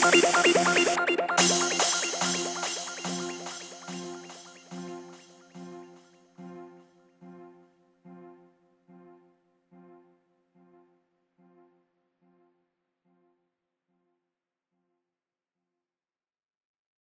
ピッピッピッ。